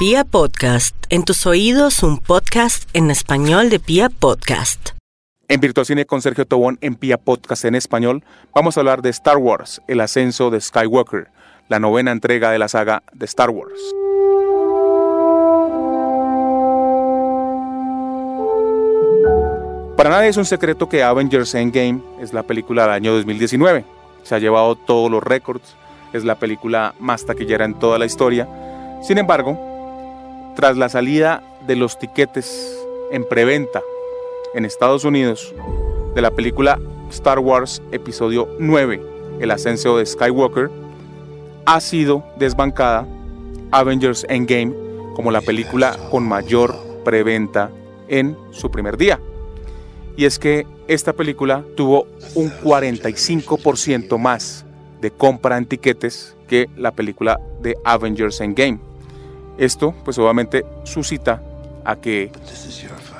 Pia Podcast, en tus oídos un podcast en español de Pia Podcast. En Virtual Cine con Sergio Tobón en Pia Podcast en español, vamos a hablar de Star Wars, el ascenso de Skywalker, la novena entrega de la saga de Star Wars. Para nadie es un secreto que Avengers Endgame es la película del año 2019. Se ha llevado todos los récords, es la película más taquillera en toda la historia. Sin embargo, tras la salida de los tiquetes en preventa en Estados Unidos de la película Star Wars Episodio 9, El ascenso de Skywalker, ha sido desbancada Avengers Endgame como la película con mayor preventa en su primer día. Y es que esta película tuvo un 45% más de compra en tiquetes que la película de Avengers Endgame. Esto, pues obviamente, suscita a que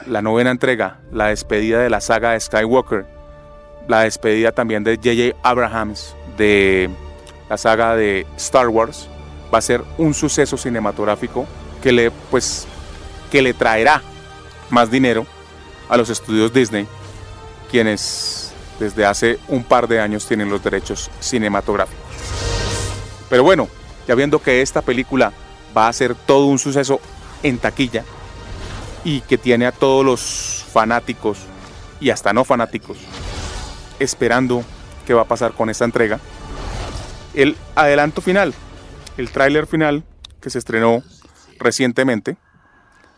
la novena entrega, la despedida de la saga de Skywalker, la despedida también de J.J. Abrahams de la saga de Star Wars, va a ser un suceso cinematográfico que le, pues, que le traerá más dinero a los estudios Disney, quienes desde hace un par de años tienen los derechos cinematográficos. Pero bueno, ya viendo que esta película va a ser todo un suceso en taquilla y que tiene a todos los fanáticos y hasta no fanáticos esperando qué va a pasar con esta entrega. El adelanto final, el tráiler final que se estrenó recientemente,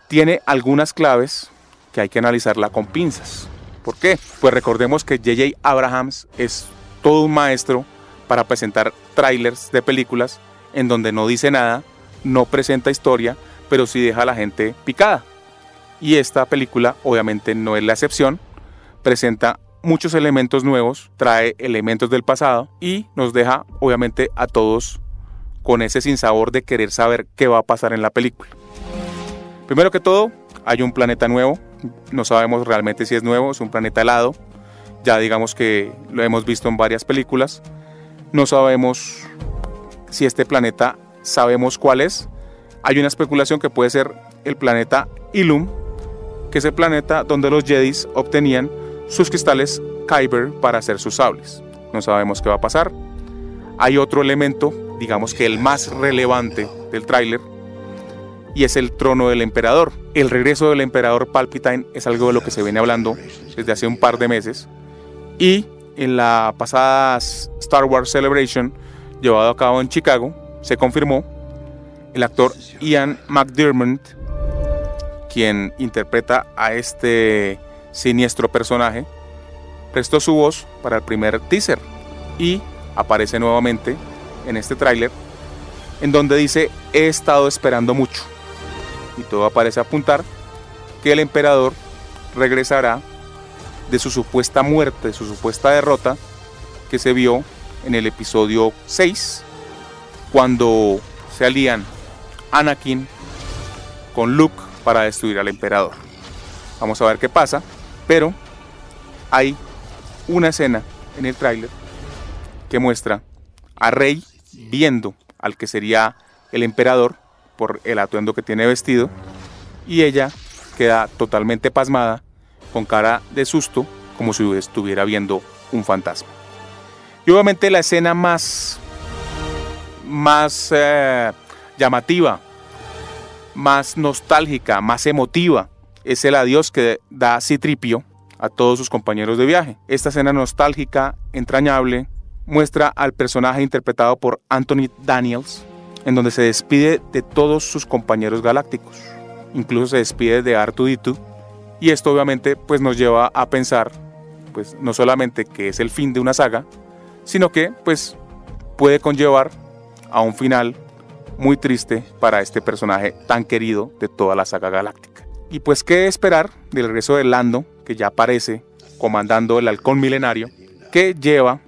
tiene algunas claves que hay que analizarla con pinzas. ¿Por qué? Pues recordemos que JJ Abrahams es todo un maestro para presentar trailers de películas en donde no dice nada no presenta historia, pero sí deja a la gente picada. Y esta película obviamente no es la excepción, presenta muchos elementos nuevos, trae elementos del pasado y nos deja obviamente a todos con ese sinsabor de querer saber qué va a pasar en la película. Primero que todo, hay un planeta nuevo, no sabemos realmente si es nuevo, es un planeta helado, ya digamos que lo hemos visto en varias películas, no sabemos si este planeta sabemos cuál es. Hay una especulación que puede ser el planeta Ilum, que es el planeta donde los Jedis obtenían sus cristales Kyber para hacer sus sables. No sabemos qué va a pasar. Hay otro elemento, digamos que el más relevante del tráiler, y es el trono del emperador. El regreso del emperador Palpatine es algo de lo que se viene hablando desde hace un par de meses. Y en la pasada Star Wars Celebration, llevado a cabo en Chicago, se confirmó, el actor Ian McDermott, quien interpreta a este siniestro personaje, prestó su voz para el primer teaser y aparece nuevamente en este tráiler en donde dice he estado esperando mucho y todo parece apuntar que el emperador regresará de su supuesta muerte, su supuesta derrota que se vio en el episodio 6 cuando se alían Anakin con Luke para destruir al emperador. Vamos a ver qué pasa, pero hay una escena en el tráiler que muestra a Rey viendo al que sería el emperador por el atuendo que tiene vestido y ella queda totalmente pasmada con cara de susto como si estuviera viendo un fantasma. Y obviamente la escena más más eh, llamativa, más nostálgica, más emotiva. Es el adiós que da Citripio a todos sus compañeros de viaje. Esta escena nostálgica, entrañable, muestra al personaje interpretado por Anthony Daniels, en donde se despide de todos sus compañeros galácticos. Incluso se despide de Artudito. Y esto obviamente pues nos lleva a pensar, pues no solamente que es el fin de una saga, sino que pues puede conllevar a un final muy triste para este personaje tan querido de toda la saga galáctica. Y pues qué esperar del regreso de Lando, que ya aparece comandando el halcón milenario, que lleva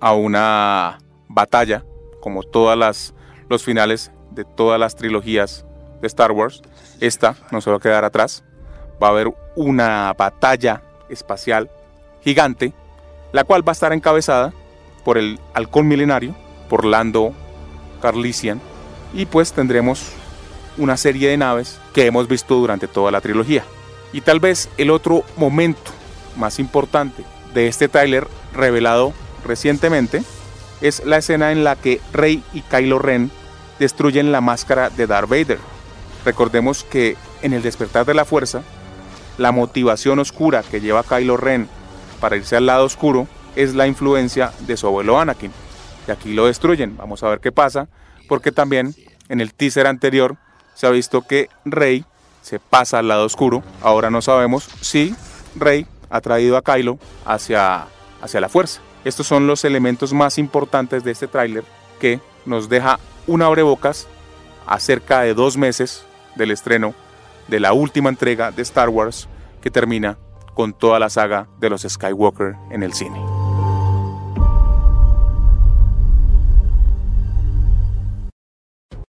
a una batalla, como todas las los finales de todas las trilogías de Star Wars. Esta no se va a quedar atrás. Va a haber una batalla espacial gigante, la cual va a estar encabezada por el halcón milenario, por Lando Carlisian, y pues tendremos una serie de naves que hemos visto durante toda la trilogía. Y tal vez el otro momento más importante de este tráiler revelado recientemente es la escena en la que Rey y Kylo Ren destruyen la máscara de Darth Vader. Recordemos que en el despertar de la fuerza, la motivación oscura que lleva Kylo Ren para irse al lado oscuro es la influencia de su abuelo Anakin. Y aquí lo destruyen. Vamos a ver qué pasa, porque también en el teaser anterior se ha visto que Rey se pasa al lado oscuro. Ahora no sabemos si Rey ha traído a Kylo hacia, hacia la fuerza. Estos son los elementos más importantes de este tráiler que nos deja un abrebocas a cerca de dos meses del estreno de la última entrega de Star Wars que termina con toda la saga de los Skywalker en el cine.